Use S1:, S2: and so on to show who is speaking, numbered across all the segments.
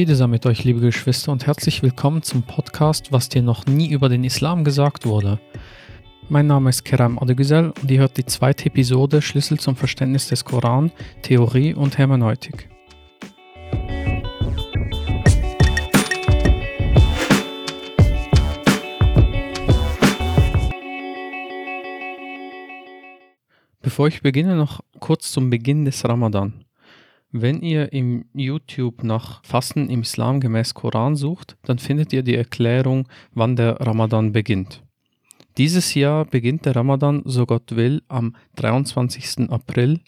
S1: Friede sei mit euch, liebe Geschwister, und herzlich willkommen zum Podcast, was dir noch nie über den Islam gesagt wurde. Mein Name ist Keram Adegüzel und ihr hört die zweite Episode Schlüssel zum Verständnis des Koran, Theorie und Hermeneutik. Bevor ich beginne, noch kurz zum Beginn des Ramadan. Wenn ihr im YouTube nach Fasten im Islam gemäß Koran sucht, dann findet ihr die Erklärung, wann der Ramadan beginnt. Dieses Jahr beginnt der Ramadan, so Gott will, am 23. April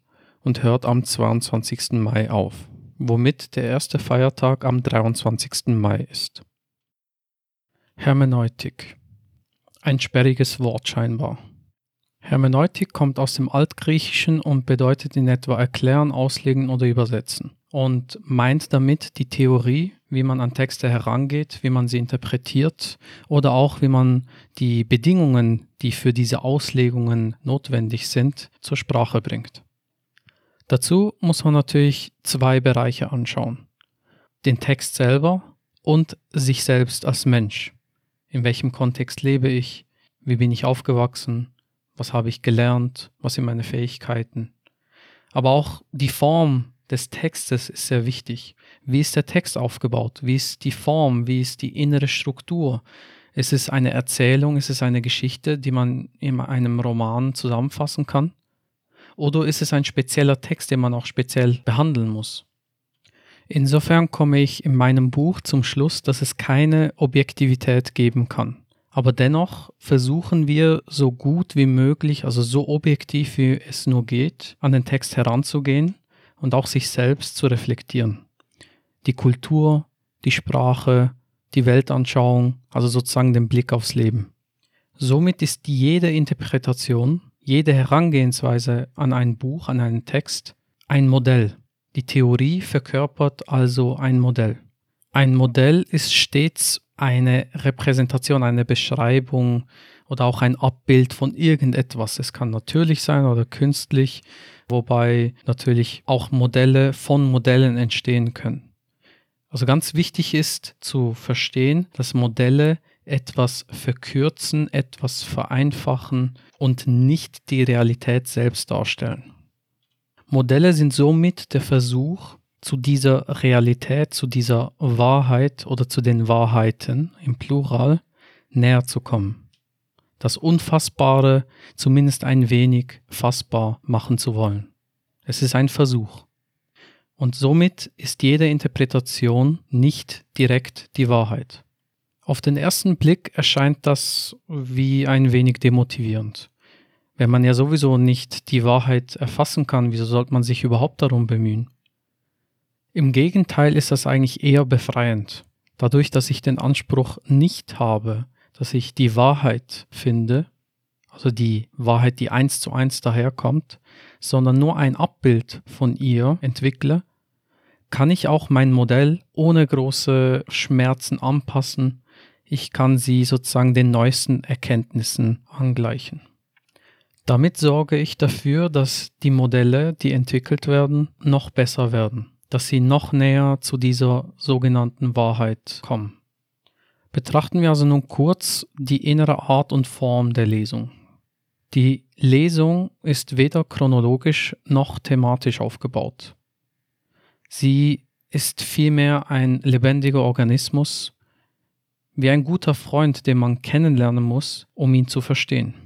S1: und hört am 22. Mai auf, womit der erste Feiertag am 23. Mai ist. Hermeneutik. Ein sperriges Wort scheinbar. Hermeneutik kommt aus dem Altgriechischen und bedeutet in etwa erklären, auslegen oder übersetzen und meint damit die Theorie, wie man an Texte herangeht, wie man sie interpretiert oder auch wie man die Bedingungen, die für diese Auslegungen notwendig sind, zur Sprache bringt. Dazu muss man natürlich zwei Bereiche anschauen. Den Text selber und sich selbst als Mensch. In welchem Kontext lebe ich? Wie bin ich aufgewachsen? Was habe ich gelernt, was sind meine Fähigkeiten. Aber auch die Form des Textes ist sehr wichtig. Wie ist der Text aufgebaut? Wie ist die Form? Wie ist die innere Struktur? Ist es eine Erzählung? Ist es eine Geschichte, die man in einem Roman zusammenfassen kann? Oder ist es ein spezieller Text, den man auch speziell behandeln muss? Insofern komme ich in meinem Buch zum Schluss, dass es keine Objektivität geben kann. Aber dennoch versuchen wir so gut wie möglich, also so objektiv wie es nur geht, an den Text heranzugehen und auch sich selbst zu reflektieren. Die Kultur, die Sprache, die Weltanschauung, also sozusagen den Blick aufs Leben. Somit ist jede Interpretation, jede Herangehensweise an ein Buch, an einen Text ein Modell. Die Theorie verkörpert also ein Modell. Ein Modell ist stets eine Repräsentation, eine Beschreibung oder auch ein Abbild von irgendetwas. Es kann natürlich sein oder künstlich, wobei natürlich auch Modelle von Modellen entstehen können. Also ganz wichtig ist zu verstehen, dass Modelle etwas verkürzen, etwas vereinfachen und nicht die Realität selbst darstellen. Modelle sind somit der Versuch, zu dieser Realität, zu dieser Wahrheit oder zu den Wahrheiten im Plural näher zu kommen. Das Unfassbare zumindest ein wenig fassbar machen zu wollen. Es ist ein Versuch. Und somit ist jede Interpretation nicht direkt die Wahrheit. Auf den ersten Blick erscheint das wie ein wenig demotivierend. Wenn man ja sowieso nicht die Wahrheit erfassen kann, wieso sollte man sich überhaupt darum bemühen? Im Gegenteil ist das eigentlich eher befreiend. Dadurch, dass ich den Anspruch nicht habe, dass ich die Wahrheit finde, also die Wahrheit, die eins zu eins daherkommt, sondern nur ein Abbild von ihr entwickle, kann ich auch mein Modell ohne große Schmerzen anpassen. Ich kann sie sozusagen den neuesten Erkenntnissen angleichen. Damit sorge ich dafür, dass die Modelle, die entwickelt werden, noch besser werden dass sie noch näher zu dieser sogenannten Wahrheit kommen. Betrachten wir also nun kurz die innere Art und Form der Lesung. Die Lesung ist weder chronologisch noch thematisch aufgebaut. Sie ist vielmehr ein lebendiger Organismus, wie ein guter Freund, den man kennenlernen muss, um ihn zu verstehen.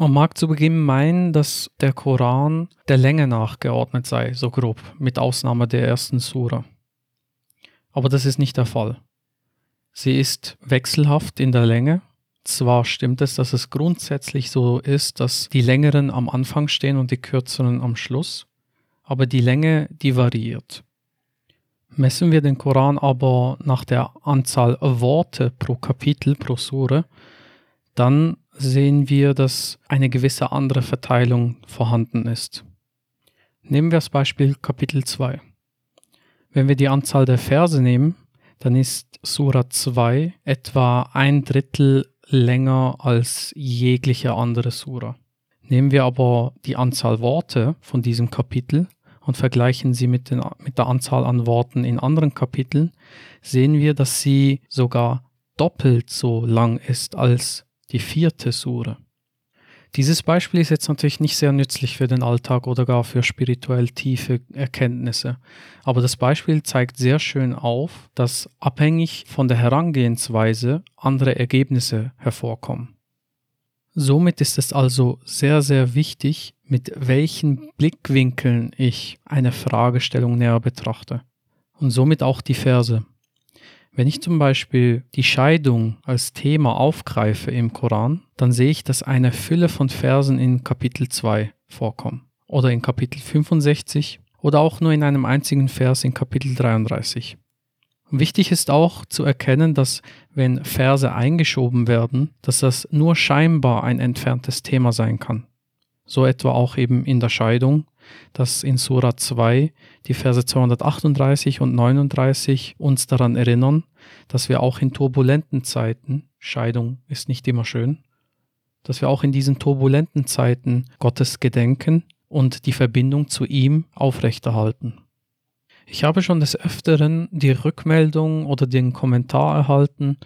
S1: Man mag zu Beginn meinen, dass der Koran der Länge nachgeordnet sei, so grob, mit Ausnahme der ersten Sura. Aber das ist nicht der Fall. Sie ist wechselhaft in der Länge. Zwar stimmt es, dass es grundsätzlich so ist, dass die längeren am Anfang stehen und die kürzeren am Schluss, aber die Länge, die variiert. Messen wir den Koran aber nach der Anzahl Worte pro Kapitel, pro Sure, dann sehen wir, dass eine gewisse andere Verteilung vorhanden ist. Nehmen wir das Beispiel Kapitel 2. Wenn wir die Anzahl der Verse nehmen, dann ist Sura 2 etwa ein Drittel länger als jegliche andere Sura. Nehmen wir aber die Anzahl Worte von diesem Kapitel und vergleichen sie mit, den, mit der Anzahl an Worten in anderen Kapiteln, sehen wir, dass sie sogar doppelt so lang ist als die vierte Sure. Dieses Beispiel ist jetzt natürlich nicht sehr nützlich für den Alltag oder gar für spirituell tiefe Erkenntnisse, aber das Beispiel zeigt sehr schön auf, dass abhängig von der Herangehensweise andere Ergebnisse hervorkommen. Somit ist es also sehr, sehr wichtig, mit welchen Blickwinkeln ich eine Fragestellung näher betrachte. Und somit auch die Verse. Wenn ich zum Beispiel die Scheidung als Thema aufgreife im Koran, dann sehe ich, dass eine Fülle von Versen in Kapitel 2 vorkommen oder in Kapitel 65 oder auch nur in einem einzigen Vers in Kapitel 33. Wichtig ist auch zu erkennen, dass wenn Verse eingeschoben werden, dass das nur scheinbar ein entferntes Thema sein kann. So etwa auch eben in der Scheidung dass in Sura 2 die Verse 238 und 39 uns daran erinnern, dass wir auch in turbulenten Zeiten, Scheidung ist nicht immer schön, dass wir auch in diesen turbulenten Zeiten Gottes gedenken und die Verbindung zu ihm aufrechterhalten. Ich habe schon des Öfteren die Rückmeldung oder den Kommentar erhalten,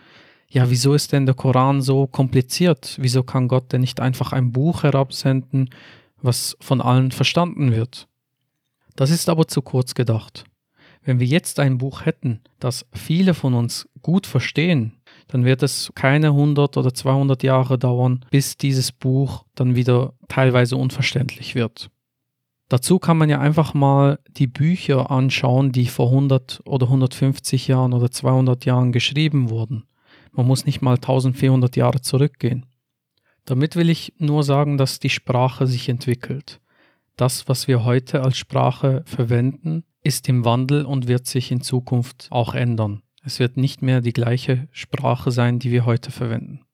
S1: ja, wieso ist denn der Koran so kompliziert? Wieso kann Gott denn nicht einfach ein Buch herabsenden, was von allen verstanden wird. Das ist aber zu kurz gedacht. Wenn wir jetzt ein Buch hätten, das viele von uns gut verstehen, dann wird es keine 100 oder 200 Jahre dauern, bis dieses Buch dann wieder teilweise unverständlich wird. Dazu kann man ja einfach mal die Bücher anschauen, die vor 100 oder 150 Jahren oder 200 Jahren geschrieben wurden. Man muss nicht mal 1400 Jahre zurückgehen. Damit will ich nur sagen, dass die Sprache sich entwickelt. Das, was wir heute als Sprache verwenden, ist im Wandel und wird sich in Zukunft auch ändern. Es wird nicht mehr die gleiche Sprache sein, die wir heute verwenden.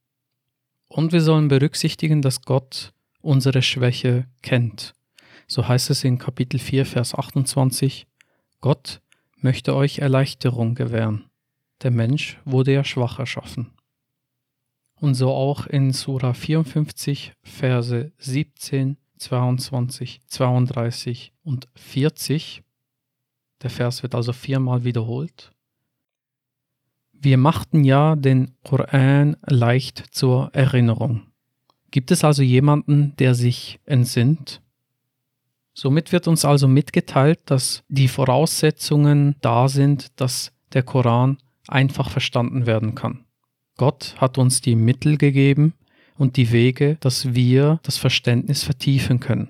S1: Und wir sollen berücksichtigen, dass Gott unsere Schwäche kennt. So heißt es in Kapitel 4, Vers 28, Gott möchte euch Erleichterung gewähren. Der Mensch wurde ja schwach erschaffen und so auch in Sura 54, Verse 17, 22, 32 und 40. Der Vers wird also viermal wiederholt. Wir machten ja den Koran leicht zur Erinnerung. Gibt es also jemanden, der sich entsinnt? Somit wird uns also mitgeteilt, dass die Voraussetzungen da sind, dass der Koran einfach verstanden werden kann. Gott hat uns die Mittel gegeben und die Wege, dass wir das Verständnis vertiefen können.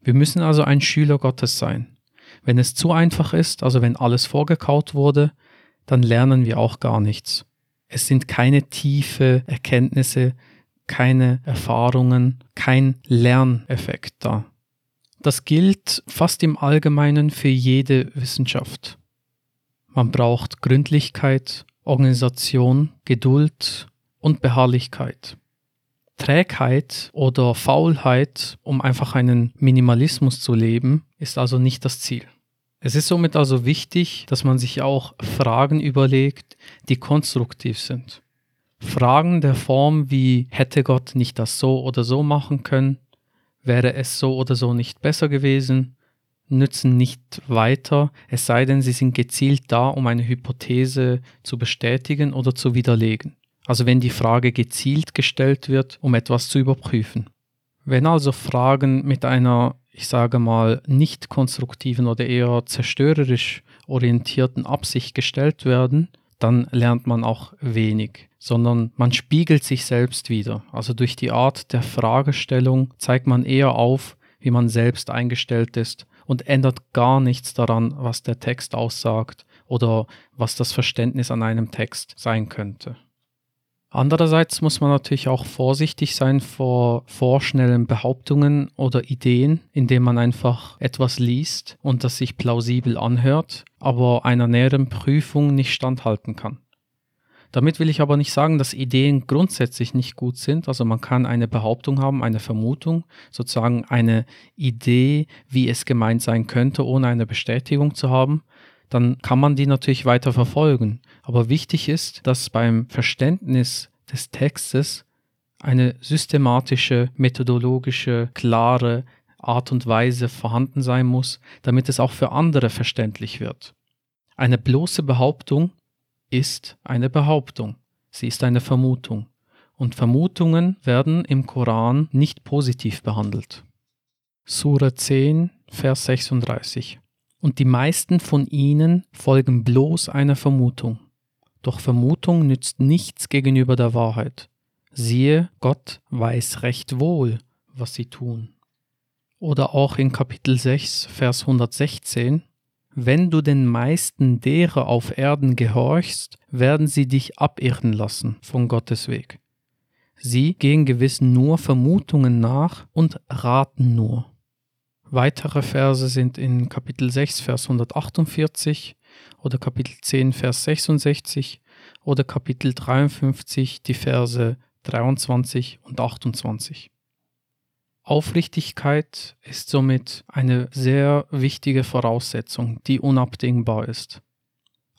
S1: Wir müssen also ein Schüler Gottes sein. Wenn es zu einfach ist, also wenn alles vorgekaut wurde, dann lernen wir auch gar nichts. Es sind keine tiefe Erkenntnisse, keine Erfahrungen, kein Lerneffekt da. Das gilt fast im Allgemeinen für jede Wissenschaft. Man braucht Gründlichkeit, Organisation, Geduld und Beharrlichkeit. Trägheit oder Faulheit, um einfach einen Minimalismus zu leben, ist also nicht das Ziel. Es ist somit also wichtig, dass man sich auch Fragen überlegt, die konstruktiv sind. Fragen der Form wie hätte Gott nicht das so oder so machen können, wäre es so oder so nicht besser gewesen, nützen nicht weiter, es sei denn, sie sind gezielt da, um eine Hypothese zu bestätigen oder zu widerlegen. Also wenn die Frage gezielt gestellt wird, um etwas zu überprüfen. Wenn also Fragen mit einer, ich sage mal, nicht konstruktiven oder eher zerstörerisch orientierten Absicht gestellt werden, dann lernt man auch wenig, sondern man spiegelt sich selbst wieder. Also durch die Art der Fragestellung zeigt man eher auf, wie man selbst eingestellt ist und ändert gar nichts daran, was der Text aussagt oder was das Verständnis an einem Text sein könnte. Andererseits muss man natürlich auch vorsichtig sein vor vorschnellen Behauptungen oder Ideen, indem man einfach etwas liest und das sich plausibel anhört, aber einer näheren Prüfung nicht standhalten kann. Damit will ich aber nicht sagen, dass Ideen grundsätzlich nicht gut sind. Also man kann eine Behauptung haben, eine Vermutung, sozusagen eine Idee, wie es gemeint sein könnte, ohne eine Bestätigung zu haben. Dann kann man die natürlich weiter verfolgen. Aber wichtig ist, dass beim Verständnis des Textes eine systematische, methodologische, klare Art und Weise vorhanden sein muss, damit es auch für andere verständlich wird. Eine bloße Behauptung ist eine Behauptung, sie ist eine Vermutung, und Vermutungen werden im Koran nicht positiv behandelt. Sura 10, Vers 36 Und die meisten von ihnen folgen bloß einer Vermutung. Doch Vermutung nützt nichts gegenüber der Wahrheit. Siehe, Gott weiß recht wohl, was sie tun. Oder auch in Kapitel 6, Vers 116, wenn du den meisten derer auf Erden gehorchst, werden sie dich abirren lassen von Gottes Weg. Sie gehen gewiss nur Vermutungen nach und raten nur. Weitere Verse sind in Kapitel 6, Vers 148 oder Kapitel 10, Vers 66 oder Kapitel 53, die Verse 23 und 28. Aufrichtigkeit ist somit eine sehr wichtige Voraussetzung, die unabdingbar ist.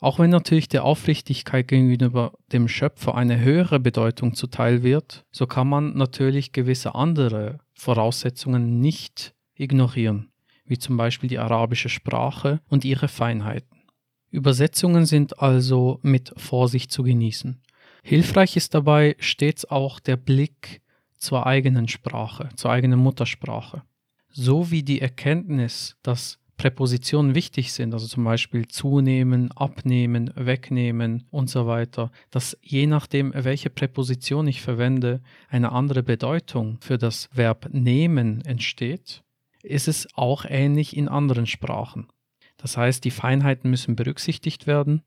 S1: Auch wenn natürlich der Aufrichtigkeit gegenüber dem Schöpfer eine höhere Bedeutung zuteil wird, so kann man natürlich gewisse andere Voraussetzungen nicht ignorieren, wie zum Beispiel die arabische Sprache und ihre Feinheiten. Übersetzungen sind also mit Vorsicht zu genießen. Hilfreich ist dabei stets auch der Blick zur eigenen Sprache, zur eigenen Muttersprache. So wie die Erkenntnis, dass Präpositionen wichtig sind, also zum Beispiel zunehmen, abnehmen, wegnehmen und so weiter, dass je nachdem, welche Präposition ich verwende, eine andere Bedeutung für das Verb nehmen entsteht, ist es auch ähnlich in anderen Sprachen. Das heißt, die Feinheiten müssen berücksichtigt werden.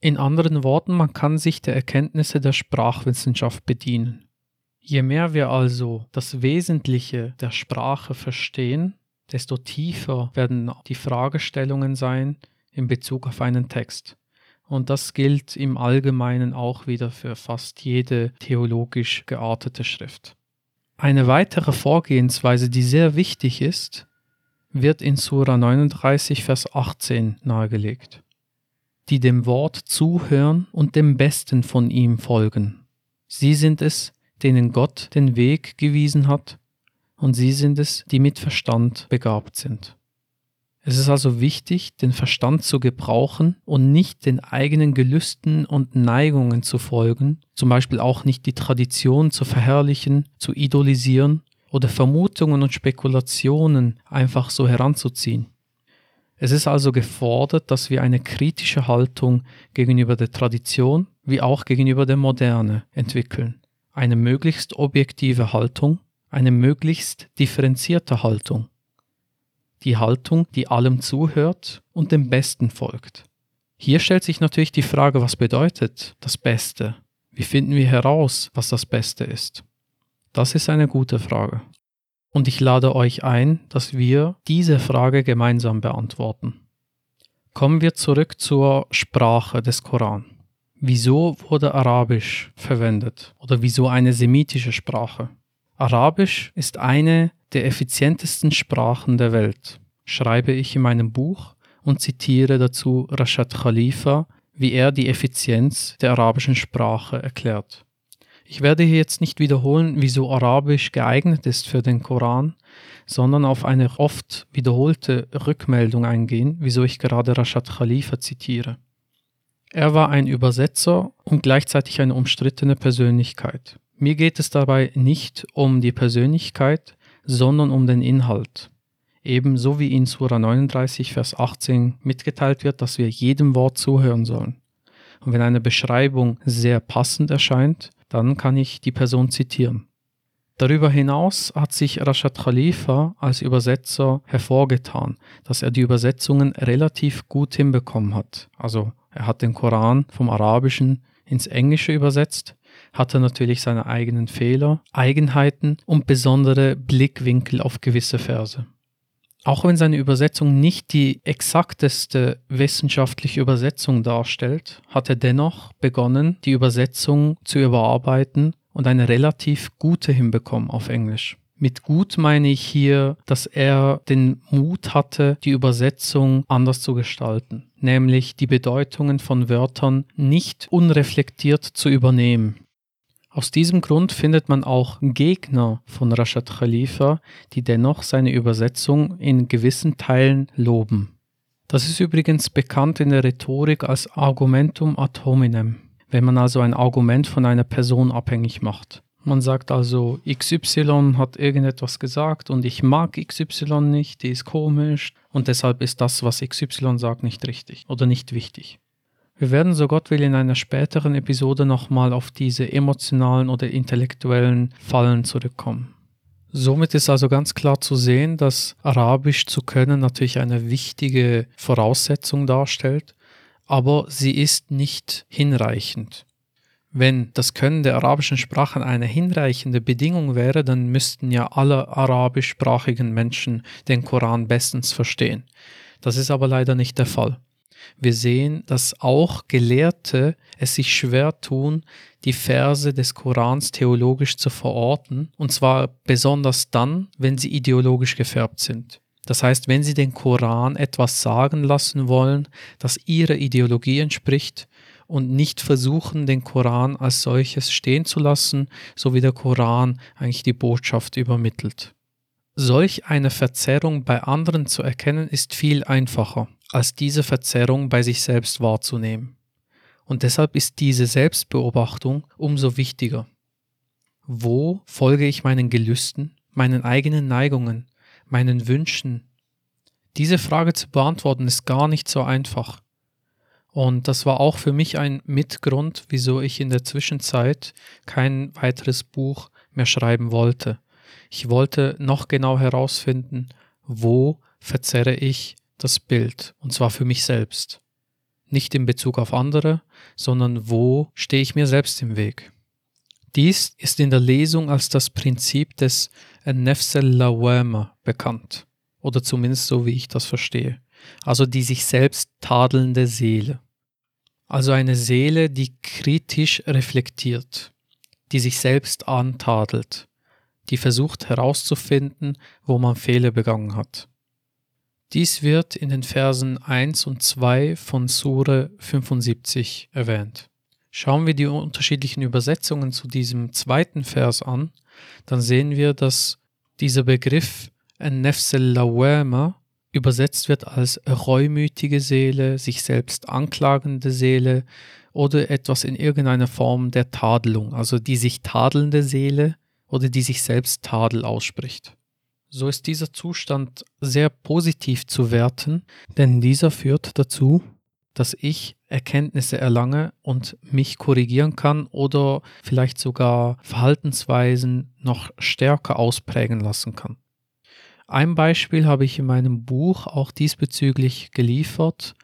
S1: In anderen Worten, man kann sich der Erkenntnisse der Sprachwissenschaft bedienen. Je mehr wir also das Wesentliche der Sprache verstehen, desto tiefer werden die Fragestellungen sein in Bezug auf einen Text. Und das gilt im Allgemeinen auch wieder für fast jede theologisch geartete Schrift. Eine weitere Vorgehensweise, die sehr wichtig ist, wird in Sura 39, Vers 18 nahegelegt. Die dem Wort zuhören und dem Besten von ihm folgen. Sie sind es, denen Gott den Weg gewiesen hat, und sie sind es, die mit Verstand begabt sind. Es ist also wichtig, den Verstand zu gebrauchen und nicht den eigenen Gelüsten und Neigungen zu folgen, zum Beispiel auch nicht die Tradition zu verherrlichen, zu idolisieren oder Vermutungen und Spekulationen einfach so heranzuziehen. Es ist also gefordert, dass wir eine kritische Haltung gegenüber der Tradition wie auch gegenüber der Moderne entwickeln eine möglichst objektive Haltung, eine möglichst differenzierte Haltung. Die Haltung, die allem zuhört und dem Besten folgt. Hier stellt sich natürlich die Frage, was bedeutet das Beste? Wie finden wir heraus, was das Beste ist? Das ist eine gute Frage. Und ich lade euch ein, dass wir diese Frage gemeinsam beantworten. Kommen wir zurück zur Sprache des Koran. Wieso wurde Arabisch verwendet oder wieso eine semitische Sprache? Arabisch ist eine der effizientesten Sprachen der Welt, schreibe ich in meinem Buch und zitiere dazu Rashad Khalifa, wie er die Effizienz der arabischen Sprache erklärt. Ich werde hier jetzt nicht wiederholen, wieso Arabisch geeignet ist für den Koran, sondern auf eine oft wiederholte Rückmeldung eingehen, wieso ich gerade Rashad Khalifa zitiere. Er war ein Übersetzer und gleichzeitig eine umstrittene Persönlichkeit. Mir geht es dabei nicht um die Persönlichkeit, sondern um den Inhalt. Ebenso wie in Sura 39, Vers 18 mitgeteilt wird, dass wir jedem Wort zuhören sollen. Und wenn eine Beschreibung sehr passend erscheint, dann kann ich die Person zitieren. Darüber hinaus hat sich Rashad Khalifa als Übersetzer hervorgetan, dass er die Übersetzungen relativ gut hinbekommen hat. Also er hat den Koran vom Arabischen ins Englische übersetzt, hatte natürlich seine eigenen Fehler, Eigenheiten und besondere Blickwinkel auf gewisse Verse. Auch wenn seine Übersetzung nicht die exakteste wissenschaftliche Übersetzung darstellt, hat er dennoch begonnen, die Übersetzung zu überarbeiten und eine relativ gute hinbekommen auf Englisch. Mit gut meine ich hier, dass er den Mut hatte, die Übersetzung anders zu gestalten, nämlich die Bedeutungen von Wörtern nicht unreflektiert zu übernehmen. Aus diesem Grund findet man auch Gegner von Rashad Khalifa, die dennoch seine Übersetzung in gewissen Teilen loben. Das ist übrigens bekannt in der Rhetorik als Argumentum ad hominem, wenn man also ein Argument von einer Person abhängig macht. Man sagt also, XY hat irgendetwas gesagt und ich mag XY nicht, die ist komisch und deshalb ist das, was XY sagt, nicht richtig oder nicht wichtig. Wir werden, so Gott will, in einer späteren Episode nochmal auf diese emotionalen oder intellektuellen Fallen zurückkommen. Somit ist also ganz klar zu sehen, dass Arabisch zu können natürlich eine wichtige Voraussetzung darstellt, aber sie ist nicht hinreichend. Wenn das Können der arabischen Sprachen eine hinreichende Bedingung wäre, dann müssten ja alle arabischsprachigen Menschen den Koran bestens verstehen. Das ist aber leider nicht der Fall. Wir sehen, dass auch Gelehrte es sich schwer tun, die Verse des Korans theologisch zu verorten, und zwar besonders dann, wenn sie ideologisch gefärbt sind. Das heißt, wenn sie den Koran etwas sagen lassen wollen, das ihrer Ideologie entspricht und nicht versuchen, den Koran als solches stehen zu lassen, so wie der Koran eigentlich die Botschaft übermittelt. Solch eine Verzerrung bei anderen zu erkennen, ist viel einfacher als diese Verzerrung bei sich selbst wahrzunehmen. Und deshalb ist diese Selbstbeobachtung umso wichtiger. Wo folge ich meinen Gelüsten, meinen eigenen Neigungen, meinen Wünschen? Diese Frage zu beantworten ist gar nicht so einfach. Und das war auch für mich ein Mitgrund, wieso ich in der Zwischenzeit kein weiteres Buch mehr schreiben wollte. Ich wollte noch genau herausfinden, wo verzerre ich das Bild, und zwar für mich selbst. Nicht in Bezug auf andere, sondern wo stehe ich mir selbst im Weg. Dies ist in der Lesung als das Prinzip des Nefsel Lawama bekannt, oder zumindest so wie ich das verstehe, also die sich selbst tadelnde Seele. Also eine Seele, die kritisch reflektiert, die sich selbst antadelt, die versucht herauszufinden, wo man Fehler begangen hat. Dies wird in den Versen 1 und 2 von Sure 75 erwähnt. Schauen wir die unterschiedlichen Übersetzungen zu diesem zweiten Vers an, dann sehen wir, dass dieser Begriff Nefsel Lawama übersetzt wird als reumütige Seele, sich selbst anklagende Seele oder etwas in irgendeiner Form der Tadelung, also die sich tadelnde Seele oder die sich selbst Tadel ausspricht so ist dieser Zustand sehr positiv zu werten, denn dieser führt dazu, dass ich Erkenntnisse erlange und mich korrigieren kann oder vielleicht sogar Verhaltensweisen noch stärker ausprägen lassen kann. Ein Beispiel habe ich in meinem Buch auch diesbezüglich geliefert,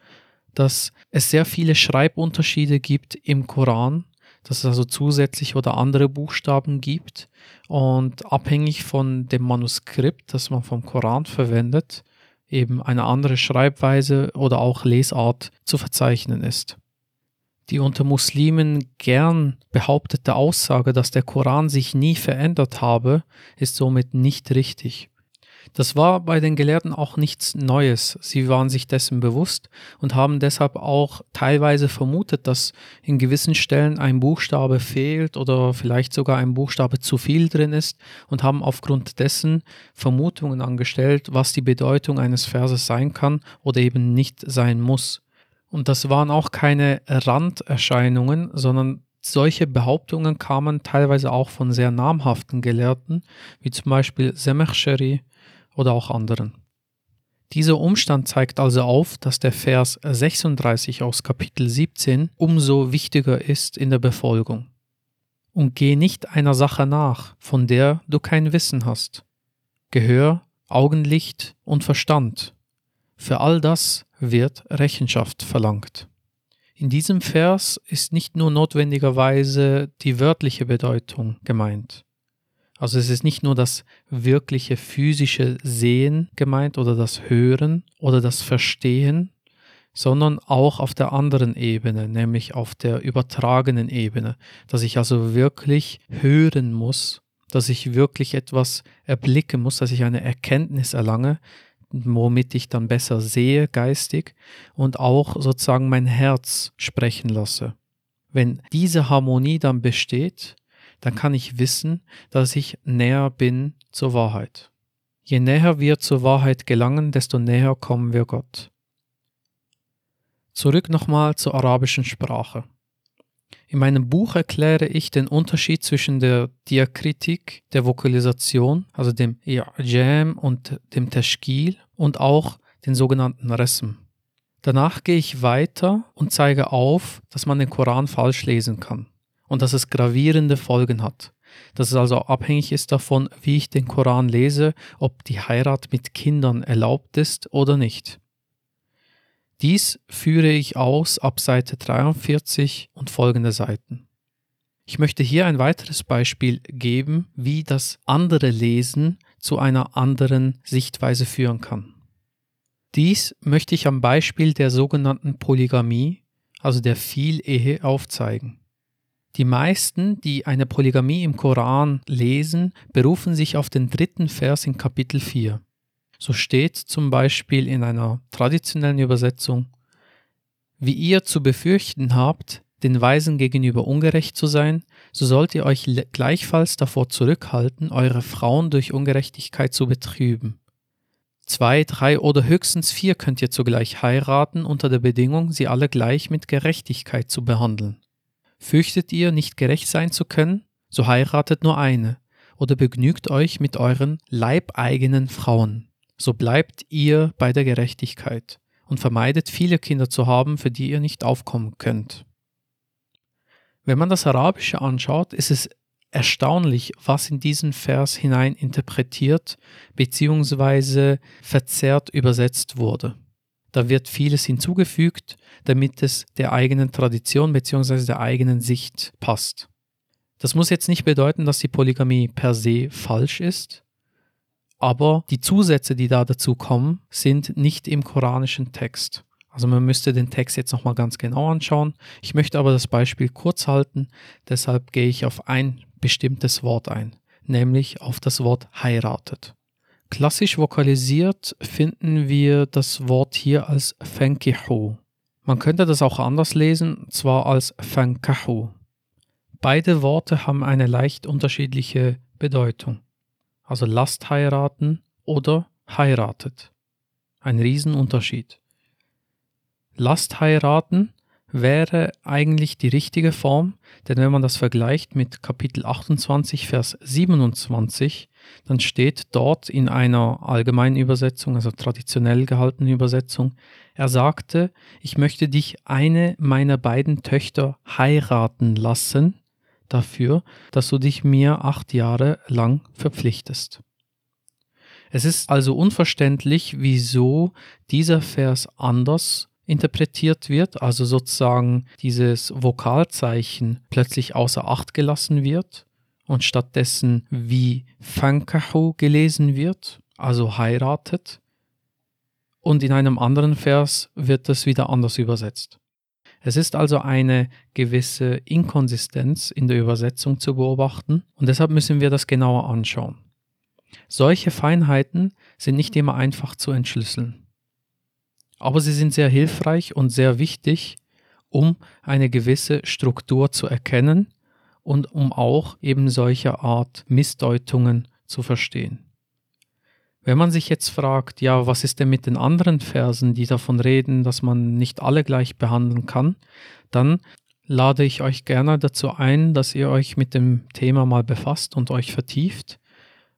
S1: dass es sehr viele Schreibunterschiede gibt im Koran dass es also zusätzlich oder andere Buchstaben gibt und abhängig von dem Manuskript, das man vom Koran verwendet, eben eine andere Schreibweise oder auch Lesart zu verzeichnen ist. Die unter Muslimen gern behauptete Aussage, dass der Koran sich nie verändert habe, ist somit nicht richtig. Das war bei den Gelehrten auch nichts Neues. Sie waren sich dessen bewusst und haben deshalb auch teilweise vermutet, dass in gewissen Stellen ein Buchstabe fehlt oder vielleicht sogar ein Buchstabe zu viel drin ist und haben aufgrund dessen Vermutungen angestellt, was die Bedeutung eines Verses sein kann oder eben nicht sein muss. Und das waren auch keine Randerscheinungen, sondern solche Behauptungen kamen teilweise auch von sehr namhaften Gelehrten, wie zum Beispiel Semechsheri oder auch anderen. Dieser Umstand zeigt also auf, dass der Vers 36 aus Kapitel 17 umso wichtiger ist in der Befolgung. Und geh nicht einer Sache nach, von der du kein Wissen hast. Gehör, Augenlicht und Verstand. Für all das wird Rechenschaft verlangt. In diesem Vers ist nicht nur notwendigerweise die wörtliche Bedeutung gemeint. Also es ist nicht nur das wirkliche physische Sehen gemeint oder das Hören oder das Verstehen, sondern auch auf der anderen Ebene, nämlich auf der übertragenen Ebene, dass ich also wirklich hören muss, dass ich wirklich etwas erblicken muss, dass ich eine Erkenntnis erlange, womit ich dann besser sehe geistig und auch sozusagen mein Herz sprechen lasse. Wenn diese Harmonie dann besteht, dann kann ich wissen, dass ich näher bin zur Wahrheit. Je näher wir zur Wahrheit gelangen, desto näher kommen wir Gott. Zurück nochmal zur arabischen Sprache. In meinem Buch erkläre ich den Unterschied zwischen der Diakritik, der Vokalisation, also dem I'jam und dem Tashkil und auch den sogenannten Resm. Danach gehe ich weiter und zeige auf, dass man den Koran falsch lesen kann und dass es gravierende Folgen hat. Dass es also abhängig ist davon, wie ich den Koran lese, ob die Heirat mit Kindern erlaubt ist oder nicht. Dies führe ich aus ab Seite 43 und folgende Seiten. Ich möchte hier ein weiteres Beispiel geben, wie das andere Lesen zu einer anderen Sichtweise führen kann. Dies möchte ich am Beispiel der sogenannten Polygamie, also der Vielehe, aufzeigen. Die meisten, die eine Polygamie im Koran lesen, berufen sich auf den dritten Vers in Kapitel 4. So steht zum Beispiel in einer traditionellen Übersetzung, wie ihr zu befürchten habt, den Weisen gegenüber ungerecht zu sein, so sollt ihr euch gleichfalls davor zurückhalten, eure Frauen durch Ungerechtigkeit zu betrüben. Zwei, drei oder höchstens vier könnt ihr zugleich heiraten unter der Bedingung, sie alle gleich mit Gerechtigkeit zu behandeln. Fürchtet ihr, nicht gerecht sein zu können? So heiratet nur eine, oder begnügt euch mit euren leibeigenen Frauen. So bleibt ihr bei der Gerechtigkeit und vermeidet viele Kinder zu haben, für die ihr nicht aufkommen könnt. Wenn man das Arabische anschaut, ist es erstaunlich, was in diesen Vers hinein interpretiert bzw. verzerrt übersetzt wurde. Da wird vieles hinzugefügt, damit es der eigenen Tradition bzw. der eigenen Sicht passt. Das muss jetzt nicht bedeuten, dass die Polygamie per se falsch ist, aber die Zusätze, die da dazu kommen, sind nicht im koranischen Text. Also man müsste den Text jetzt nochmal ganz genau anschauen. Ich möchte aber das Beispiel kurz halten, deshalb gehe ich auf ein bestimmtes Wort ein, nämlich auf das Wort heiratet. Klassisch vokalisiert finden wir das Wort hier als Fankihu. Man könnte das auch anders lesen, zwar als Fankahu. Beide Worte haben eine leicht unterschiedliche Bedeutung. Also lasst heiraten oder heiratet. Ein Riesenunterschied. Lasst heiraten wäre eigentlich die richtige Form, denn wenn man das vergleicht mit Kapitel 28, Vers 27, dann steht dort in einer allgemeinen Übersetzung, also traditionell gehaltenen Übersetzung, er sagte, ich möchte dich eine meiner beiden Töchter heiraten lassen, dafür, dass du dich mir acht Jahre lang verpflichtest. Es ist also unverständlich, wieso dieser Vers anders interpretiert wird, also sozusagen dieses Vokalzeichen plötzlich außer Acht gelassen wird und stattdessen wie Fankahu gelesen wird, also heiratet. Und in einem anderen Vers wird das wieder anders übersetzt. Es ist also eine gewisse Inkonsistenz in der Übersetzung zu beobachten und deshalb müssen wir das genauer anschauen. Solche Feinheiten sind nicht immer einfach zu entschlüsseln aber sie sind sehr hilfreich und sehr wichtig, um eine gewisse Struktur zu erkennen und um auch eben solche Art Missdeutungen zu verstehen. Wenn man sich jetzt fragt, ja, was ist denn mit den anderen Versen, die davon reden, dass man nicht alle gleich behandeln kann, dann lade ich euch gerne dazu ein, dass ihr euch mit dem Thema mal befasst und euch vertieft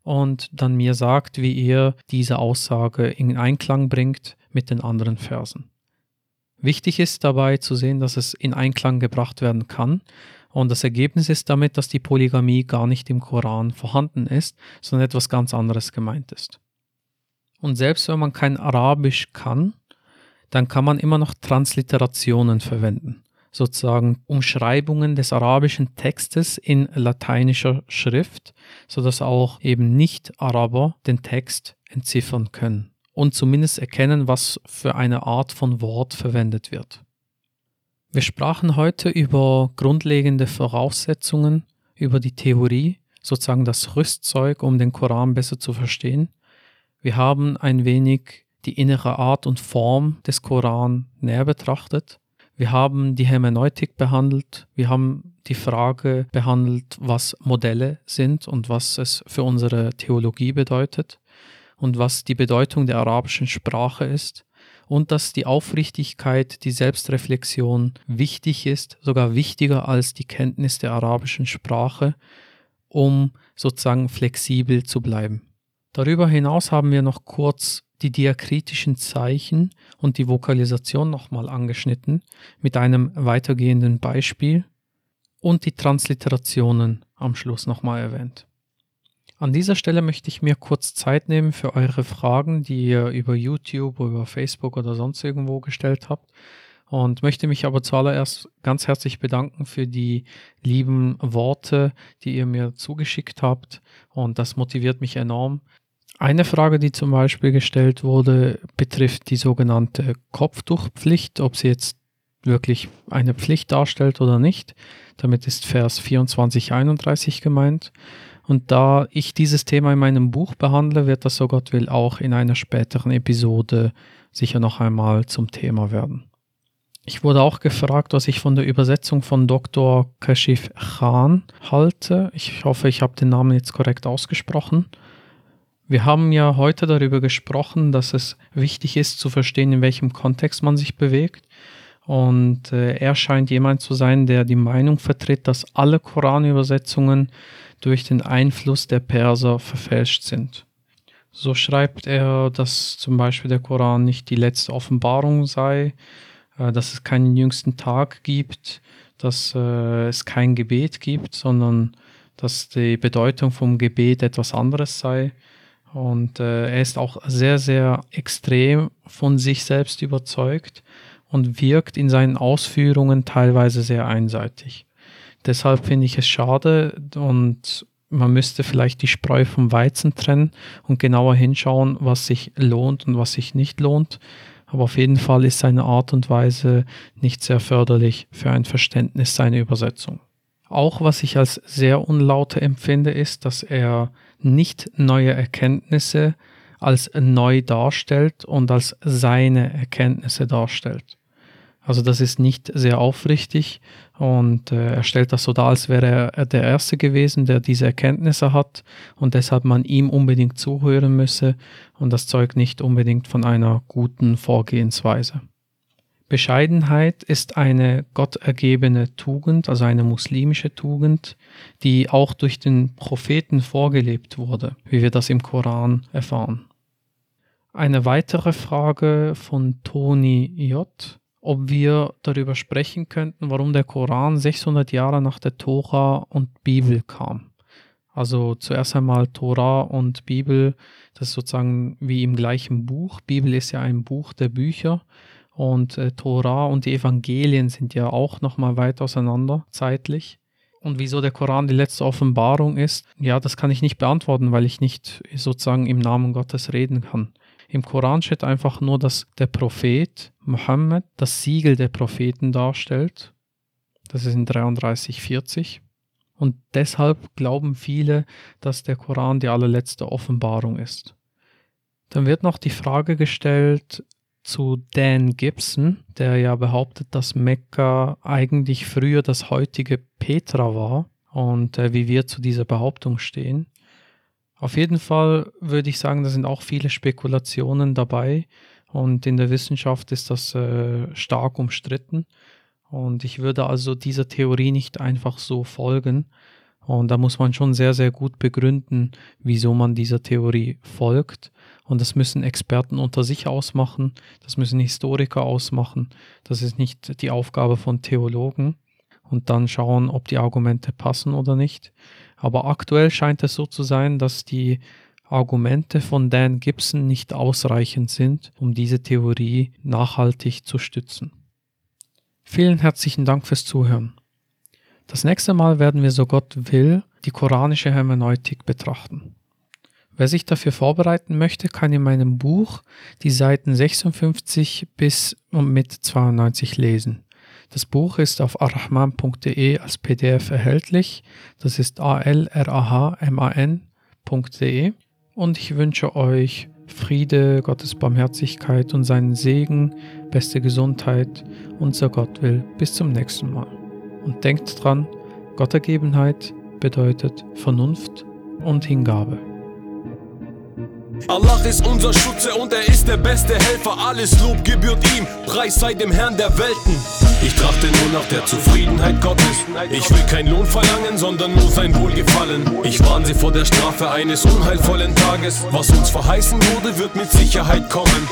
S1: und dann mir sagt, wie ihr diese Aussage in Einklang bringt mit den anderen Versen. Wichtig ist dabei zu sehen, dass es in Einklang gebracht werden kann. Und das Ergebnis ist damit, dass die Polygamie gar nicht im Koran vorhanden ist, sondern etwas ganz anderes gemeint ist. Und selbst wenn man kein Arabisch kann, dann kann man immer noch Transliterationen verwenden, sozusagen Umschreibungen des arabischen Textes in lateinischer Schrift, sodass auch eben Nicht-Araber den Text entziffern können und zumindest erkennen, was für eine Art von Wort verwendet wird. Wir sprachen heute über grundlegende Voraussetzungen, über die Theorie, sozusagen das Rüstzeug, um den Koran besser zu verstehen. Wir haben ein wenig die innere Art und Form des Koran näher betrachtet. Wir haben die Hermeneutik behandelt, wir haben die Frage behandelt, was Modelle sind und was es für unsere Theologie bedeutet und was die Bedeutung der arabischen Sprache ist und dass die Aufrichtigkeit, die Selbstreflexion wichtig ist, sogar wichtiger als die Kenntnis der arabischen Sprache, um sozusagen flexibel zu bleiben. Darüber hinaus haben wir noch kurz die diakritischen Zeichen und die Vokalisation nochmal angeschnitten mit einem weitergehenden Beispiel und die Transliterationen am Schluss nochmal erwähnt. An dieser Stelle möchte ich mir kurz Zeit nehmen für eure Fragen, die ihr über YouTube, über Facebook oder sonst irgendwo gestellt habt. Und möchte mich aber zuallererst ganz herzlich bedanken für die lieben Worte, die ihr mir zugeschickt habt. Und das motiviert mich enorm. Eine Frage, die zum Beispiel gestellt wurde, betrifft die sogenannte Kopftuchpflicht, ob sie jetzt wirklich eine Pflicht darstellt oder nicht. Damit ist Vers 24, 31 gemeint. Und da ich dieses Thema in meinem Buch behandle, wird das, so Gott will, auch in einer späteren Episode sicher noch einmal zum Thema werden. Ich wurde auch gefragt, was ich von der Übersetzung von Dr. Kashif Khan halte. Ich hoffe, ich habe den Namen jetzt korrekt ausgesprochen. Wir haben ja heute darüber gesprochen, dass es wichtig ist zu verstehen, in welchem Kontext man sich bewegt. Und äh, er scheint jemand zu sein, der die Meinung vertritt, dass alle Koranübersetzungen durch den Einfluss der Perser verfälscht sind. So schreibt er, dass zum Beispiel der Koran nicht die letzte Offenbarung sei, äh, dass es keinen jüngsten Tag gibt, dass äh, es kein Gebet gibt, sondern dass die Bedeutung vom Gebet etwas anderes sei. Und äh, er ist auch sehr, sehr extrem von sich selbst überzeugt und wirkt in seinen Ausführungen teilweise sehr einseitig. Deshalb finde ich es schade und man müsste vielleicht die Spreu vom Weizen trennen und genauer hinschauen, was sich lohnt und was sich nicht lohnt. Aber auf jeden Fall ist seine Art und Weise nicht sehr förderlich für ein Verständnis seiner Übersetzung. Auch was ich als sehr unlaute empfinde, ist, dass er nicht neue Erkenntnisse als neu darstellt und als seine Erkenntnisse darstellt. Also das ist nicht sehr aufrichtig und äh, er stellt das so dar, als wäre er der Erste gewesen, der diese Erkenntnisse hat und deshalb man ihm unbedingt zuhören müsse und das zeugt nicht unbedingt von einer guten Vorgehensweise. Bescheidenheit ist eine gottergebene Tugend, also eine muslimische Tugend, die auch durch den Propheten vorgelebt wurde, wie wir das im Koran erfahren. Eine weitere Frage von Toni J ob wir darüber sprechen könnten, warum der Koran 600 Jahre nach der Tora und Bibel kam. Also zuerst einmal Tora und Bibel, das ist sozusagen wie im gleichen Buch. Bibel ist ja ein Buch der Bücher und äh, Tora und die Evangelien sind ja auch nochmal weit auseinander zeitlich. Und wieso der Koran die letzte Offenbarung ist, ja, das kann ich nicht beantworten, weil ich nicht sozusagen im Namen Gottes reden kann. Im Koran steht einfach nur, dass der Prophet Mohammed das Siegel der Propheten darstellt. Das ist in 33,40. Und deshalb glauben viele, dass der Koran die allerletzte Offenbarung ist. Dann wird noch die Frage gestellt zu Dan Gibson, der ja behauptet, dass Mekka eigentlich früher das heutige Petra war und äh, wie wir zu dieser Behauptung stehen. Auf jeden Fall würde ich sagen, da sind auch viele Spekulationen dabei. Und in der Wissenschaft ist das äh, stark umstritten. Und ich würde also dieser Theorie nicht einfach so folgen. Und da muss man schon sehr, sehr gut begründen, wieso man dieser Theorie folgt. Und das müssen Experten unter sich ausmachen, das müssen Historiker ausmachen, das ist nicht die Aufgabe von Theologen. Und dann schauen, ob die Argumente passen oder nicht. Aber aktuell scheint es so zu sein, dass die Argumente von Dan Gibson nicht ausreichend sind, um diese Theorie nachhaltig zu stützen. Vielen herzlichen Dank fürs Zuhören. Das nächste Mal werden wir, so Gott will, die koranische Hermeneutik betrachten. Wer sich dafür vorbereiten möchte, kann in meinem Buch die Seiten 56 bis und mit 92 lesen. Das Buch ist auf arrahman.de als PDF erhältlich. Das ist a-l-r-a-h-m-a-n.de. Und ich wünsche euch Friede, Gottes Barmherzigkeit und seinen Segen, beste Gesundheit, unser Gott will. Bis zum nächsten Mal. Und denkt dran, Gottergebenheit bedeutet Vernunft und Hingabe.
S2: Allah ist unser Schutze und er ist der beste Helfer. Alles Lob gebührt ihm, Preis sei dem Herrn der Welten. Ich trachte nur nach der Zufriedenheit Gottes. Ich will kein Lohn verlangen, sondern nur sein Wohlgefallen. Ich warne sie vor der Strafe eines unheilvollen Tages. Was uns verheißen wurde, wird mit Sicherheit kommen.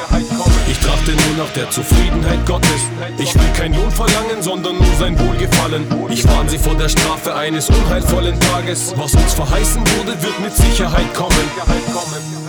S2: Ich trachte nur nach der Zufriedenheit Gottes. Ich will kein Lohn verlangen, sondern nur sein Wohlgefallen. Ich warne sie vor der Strafe eines unheilvollen Tages. Was uns verheißen wurde, wird mit Sicherheit kommen.